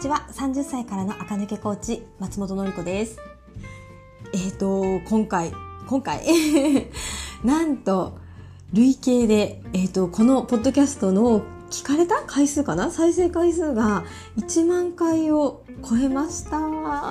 ちは。30歳からの赤抜けコーチ松本の子です。えっ、ー、と今回今回？なんと累計で、えっ、ー、とこのポッドキャストの聞かれた回数かな？再生回数が1万回を超えました。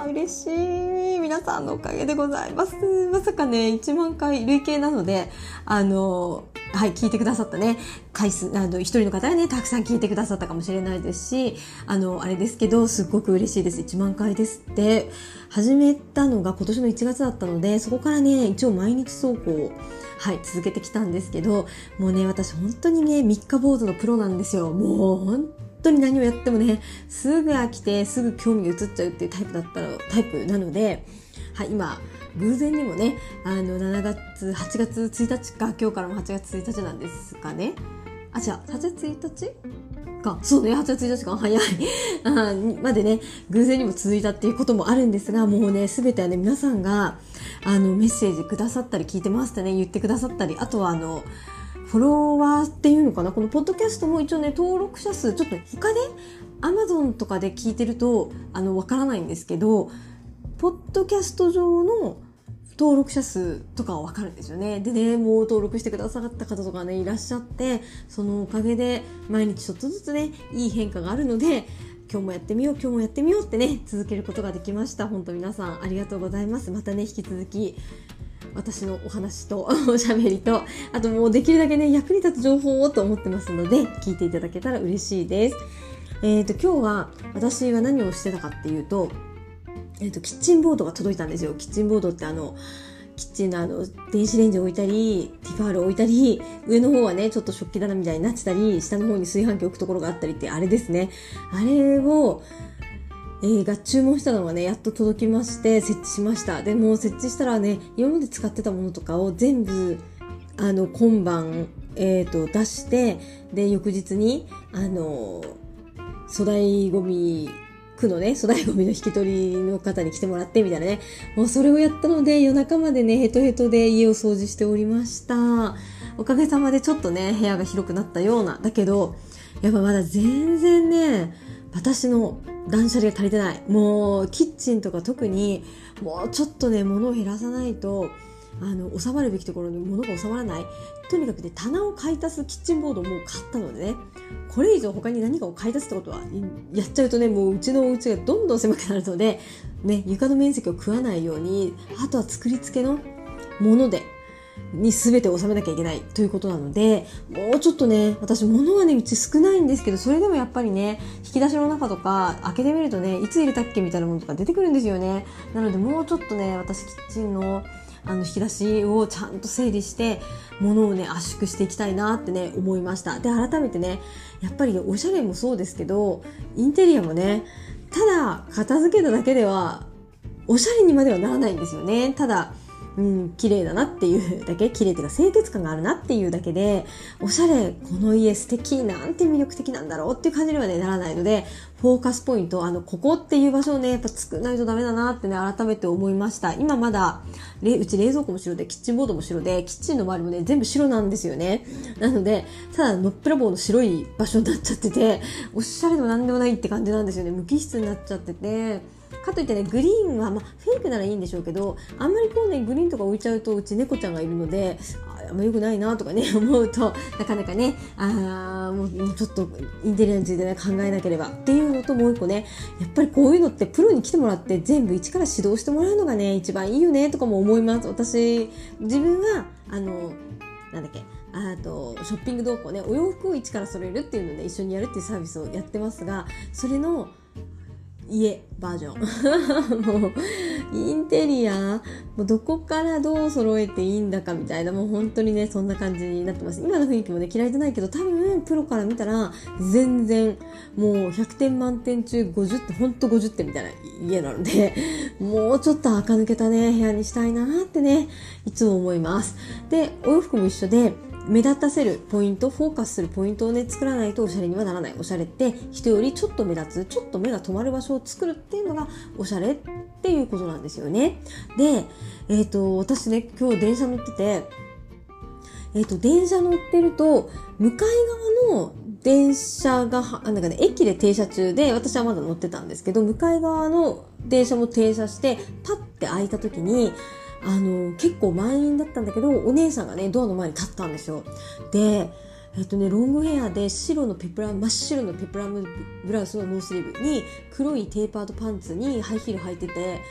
嬉しい。皆さんのおかげでございます。まさかね、1万回累計なので、あの、はい、聞いてくださったね、回数、あの、一人の方がね、たくさん聞いてくださったかもしれないですし、あの、あれですけど、すっごく嬉しいです。1万回ですって。始めたのが今年の1月だったので、そこからね、一応毎日走行はい、続けてきたんですけど、もうね、私本当にね、三日坊主のプロなんですよ。もう本当に何をやってもね、すぐ飽きて、すぐ興味移っちゃうっていうタイプだったの、タイプなので、はい、今、偶然にもね、あの、7月、8月1日か、今日からも8月1日なんですかね。あ、違う、8月1日？か。そうね、8月1日か。早い。あまでね、偶然にも続いたっていうこともあるんですが、もうね、すべてはね、皆さんが、あの、メッセージくださったり、聞いてますってね、言ってくださったり、あとはあの、フォロワーっていうのかな？このポッドキャストも一応ね、登録者数、ちょっと他で、アマゾンとかで聞いてると、あの、わからないんですけど、ポッドキャスト上の登録者数とかはわかるんですよね。でね、もう登録してくださった方とかね、いらっしゃって、そのおかげで毎日ちょっとずつね、いい変化があるので、今日もやってみよう、今日もやってみようってね、続けることができました。本当皆さんありがとうございます。またね、引き続き、私のお話と おしゃべりと、あともうできるだけね、役に立つ情報をと思ってますので、聞いていただけたら嬉しいです。え、ー、と、今日は私は何をしてたかっていうと、えっ、ー、と、キッチンボードが届いたんですよ。キッチンボードってあの、キッチンのあの、電子レンジ置いたり、ティファール置いたり、上の方はね、ちょっと食器棚みたいになってたり、下の方に炊飯器置くところがあったりって、あれですね。あれを、えー、が注文したのがね、やっと届きまして、設置しました。で、も設置したらね、今まで使ってたものとかを全部、あの、今晩、えっ、ー、と、出して、で、翌日に、あの、粗大ゴミ区のね、粗大ゴミの引き取りの方に来てもらってみたいなね。もうそれをやったので夜中までね、ヘトヘトで家を掃除しておりました。おかげさまでちょっとね、部屋が広くなったような。だけど、やっぱまだ全然ね、私の断捨離が足りてない。もう、キッチンとか特に、もうちょっとね、物を減らさないと、あの収まるべきところに物が収まらないとにかくね棚を買い足すキッチンボードをもう買ったのでねこれ以上他に何かを買い足すってことはやっちゃうとねもううちのお家がどんどん狭くなるので、ね、床の面積を食わないようにあとは作り付けのものでに全て収めなきゃいけないということなので、もうちょっとね、私物はね、うち少ないんですけど、それでもやっぱりね、引き出しの中とか開けてみるとね、いつ入れたっけみたいなものとか出てくるんですよね。なのでもうちょっとね、私キッチンのあの引き出しをちゃんと整理して物をね圧縮していきたいなってね思いましたで改めてねやっぱりおしゃれもそうですけどインテリアもねただ片付けただけではおしゃれにまではならないんですよねただうん、綺麗だなっていうだけ綺麗っていうか清潔感があるなっていうだけでおしゃれこの家素敵なんて魅力的なんだろうっていう感じにはねならないのでフォーカスポイントあのここっていう場所をねやっぱ作らないとダメだなってね改めて思いました。今まだれうち冷蔵庫も白でキッチンボードも白でキッチンの周りもね全部白なんですよね。なのでただのっぺらぼうの白い場所になっちゃってておしゃれでも何でもないって感じなんですよね。無機質になっちゃってて。かといってねグリーンは、まあ、フェイクならいいんでしょうけどあんまりこうねグリーンとか置いちゃうとうち猫ちゃんがいるのであんま良くないなとかね 思うとなかなかねあもうもうちょっとインテリアについてね考えなければっていうのともう一個ねやっぱりこういうのってプロに来てもらって全部一から指導してもらうのがね一番いいよねとかも思います。私自分はあのなんだっけあとショッピング動向ねお洋服を一から揃えるっていうので一緒にやるっていうサービスをやってますがそれの家バージョン。もう、インテリア、もうどこからどう揃えていいんだかみたいな、もう本当にね、そんな感じになってます。今の雰囲気もね、嫌いじゃないけど、多分、プロから見たら、全然、もう100点満点中50点、ほんと50点みたいな家なので、もうちょっと垢抜けたね、部屋にしたいなってね、いつも思います。で、お洋服も一緒で、目立たせるポイントフォーカスするポイントをね作らないとおしゃれにはならない。おしゃれって人よりちょっと目立つちょっと目が止まる場所を作るっていうのがおしゃれっていうことなんですよね。で、えっ、ー、と私ね今日電車乗っててえっ、ー、と電車乗ってると向かい側の電車が、なんかね、駅で停車中で、私はまだ乗ってたんですけど、向かい側の電車も停車して、パッて開いた時に、あの、結構満員だったんだけど、お姉さんがね、ドアの前に立ったんですよ。で、えっとね、ロングヘアで白のペプラ真っ白のペプラムブラウスのノースリーブに黒いテーパードパンツにハイヒール履いてて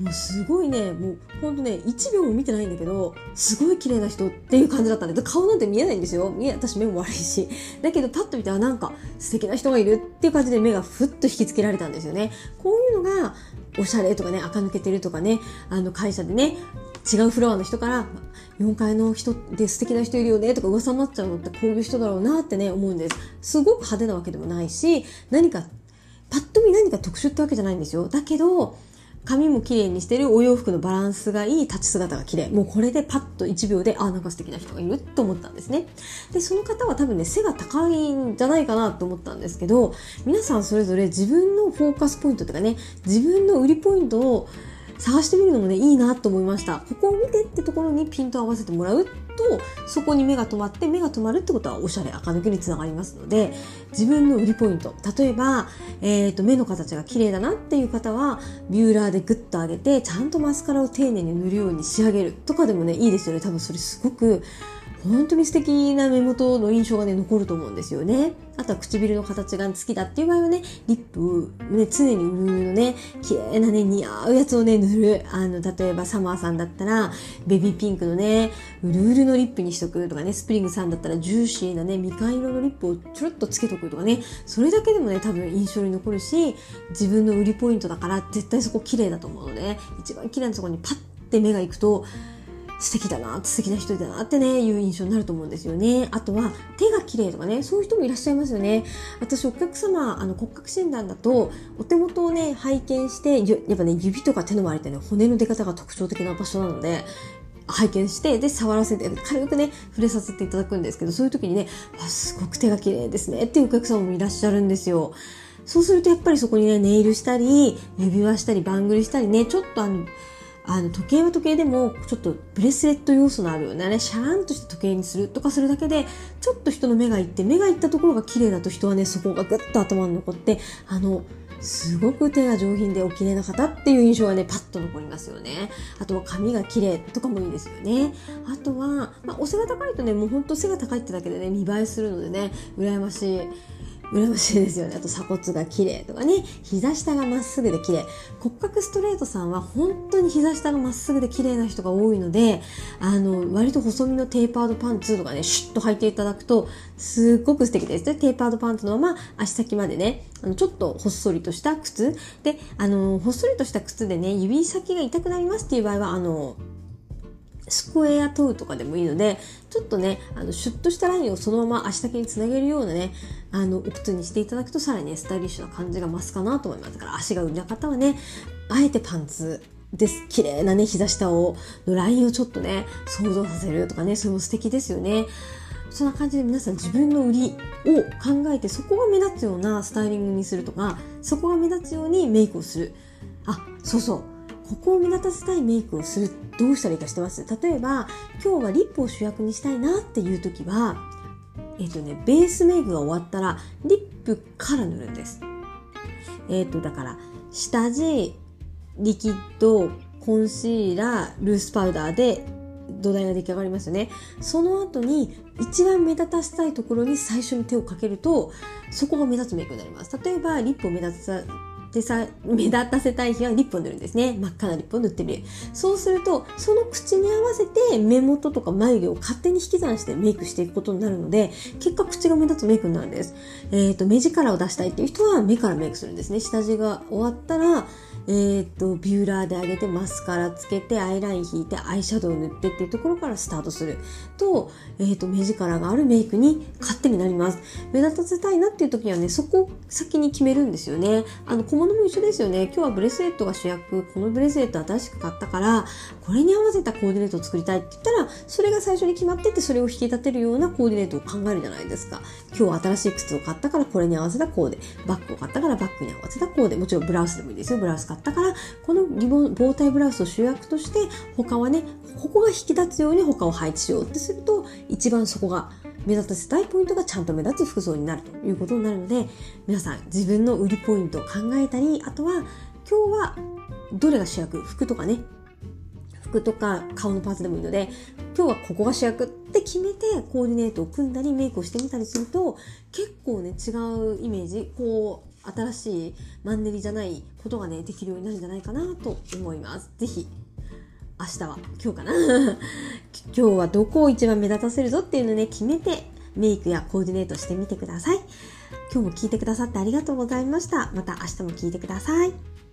もうすごいねもうほんとね1秒も見てないんだけどすごい綺麗な人っていう感じだったんで顔なんて見えないんですよ。見え私目も悪いし。だけどパッと見たらなんか素敵な人がいるっていう感じで目がふっと引きつけられたんですよね。こういうのがおしゃれとかね垢抜けてるとかねあの会社でね違うフロアの人から4階の人で素敵な人いるよねとか噂になっちゃうのってこういう人だろうなってね思うんです。すごく派手なわけでもないし何かパッと見何か特殊ってわけじゃないんですよ。だけど髪も綺麗にしてるお洋服のバランスがいい立ち姿が綺麗。もうこれでパッと1秒であなんか素敵な人がいると思ったんですね。でその方は多分ね背が高いんじゃないかなと思ったんですけど皆さんそれぞれ自分のフォーカスポイントとかね自分の売りポイントを探してみるのもねいいなと思いました。ここを見てってところにピント合わせてもらうとそこに目が止まって目が止まるってことはおしゃれ垢抜けにつながりますので自分の売りポイント。例えば、えーと、目の形が綺麗だなっていう方はビューラーでグッと上げてちゃんとマスカラを丁寧に塗るように仕上げるとかでもねいいですよね。多分それすごく本当に素敵な目元の印象がね、残ると思うんですよね。あとは唇の形が好きだっていう場合はね、リップね、常に潤いのね、綺麗なね、似合うやつをね、塗る。あの、例えばサマーさんだったら、ベビーピンクのね、うるうるのリップにしとくとかね、スプリングさんだったらジューシーなね、みかん色のリップをちょろっとつけとくとかね、それだけでもね、多分印象に残るし、自分の売りポイントだから絶対そこ綺麗だと思うのでね、一番綺麗なところにパッて目が行くと、素敵だな、素敵な人だなってね、いう印象になると思うんですよね。あとは、手が綺麗とかね、そういう人もいらっしゃいますよね。私、お客様、あの、骨格診断だと、お手元をね、拝見して、やっぱね、指とか手の周りってね、骨の出方が特徴的な場所なので、拝見して、で、触らせて、軽くね、触れさせていただくんですけど、そういう時にね、あ、すごく手が綺麗ですねっていうお客様もいらっしゃるんですよ。そうするとやっぱりそこにね、ネイルしたり、指輪したり、バングルしたりね、ちょっとあの、あの時計は時計でもちょっとブレスレット要素のあるようなねシャランとした時計にするとかするだけでちょっと人の目がいって目がいったところが綺麗だと人はねそこがぐっと頭に残ってあのすごく手が上品でお綺麗な方っていう印象がね、パッと残りますよね。あとは髪が綺麗とかもいいですよね。あとは、まあ、お背が高いとね、もうほんと背が高いってだけでね、見栄えするのでね、羨ましい。羨ましいですよね。あと鎖骨が綺麗とかね、膝下がまっすぐで綺麗。骨格ストレートさんは本当に膝下がまっすぐで綺麗な人が多いので、あの、割と細身のテーパードパンツとかね、シュッと履いていただくと、すっごく素敵です。で、テーパードパンツのまま足先までね、あの、ちょっとほっそりとした靴。で、あの、ほっそりとした靴でね、指先が痛くなりますっていう場合は、あの、スクエアトウとかでもいいので、ちょっとね、あの、シュッとしたラインをそのまま足先につなげるようなね、あの、お靴にしていただくとさらにね、スタイリッシュな感じが増すかなと思います。だから足が売りな方はね、あえてパンツです。綺麗なね、膝下を、のラインをちょっとね、想像させるとかね、それも素敵ですよね。そんな感じで皆さん自分の売りを考えてそこが目立つようなスタイリングにするとかそこが目立つようにメイクをするあそうそうここを目立たせたいメイクをするどうしたらいいかしてます？例えば今日はリップを主役にしたいなっていう時はえっ、ー、とねベースメイクが終わったらリップから塗るんです。えっ、ー、とだから下地リキッドコンシーラールースパウダーで土台が出来上がりますよね。その後に一番目立たせたいところに最初に手をかけるとそこが目立つメイクになります。例えばリップを目立たでさ、目立たせたい日はリップを塗るんですね。真っ赤なリップを塗ってみる。そうすると、その口に合わせて目元とか眉毛を勝手に引き算してメイクしていくことになるので、結果口が目立つメイクになるんです。えっ、ー、と、目力を出したいっていう人は目からメイクするんですね。下地が終わったら、えー、っと、ビューラーで上げてマスカラつけてアイライン引いてアイシャドウ塗ってっていうところからスタートすると、えー、っと、目力があるメイクに勝手になります。目立たせたいなっていう時にはね、そこを先に決めるんですよね。あの、小物も一緒ですよね。今日はブレスレットが主役、このブレスレット新しく買ったから、これに合わせたコーディネートを作りたいって言ったら、それが最初に決まってて、それを引き立てるようなコーディネートを考えるじゃないですか。今日新しい靴を買ったからこれに合わせたコーデ。バッグを買ったからバッグに合わせたコーデ。もちろんブラウスでもいいですよ。ブラウス買ったから、このリボン、棒体ブラウスを主役として、他はね、ここが引き立つように他を配置しようってすると、一番そこが目立たせたいポイントがちゃんと目立つ服装になるということになるので、皆さん自分の売りポイントを考えたり、あとは今日はどれが主役？服とかね、服とか顔のパーツでもいいので、今日はここが主役って決めてコーディネートを組んだりメイクをしてみたりすると、結構ね、違うイメージ、こう、新しいマンネリじゃないことがね、できるようになるんじゃないかなと思います。ぜひ、明日は、今日かな 今日はどこを一番目立たせるぞっていうのをね、決めて、メイクやコーディネートしてみてください。今日も聞いてくださってありがとうございました。また明日も聞いてください。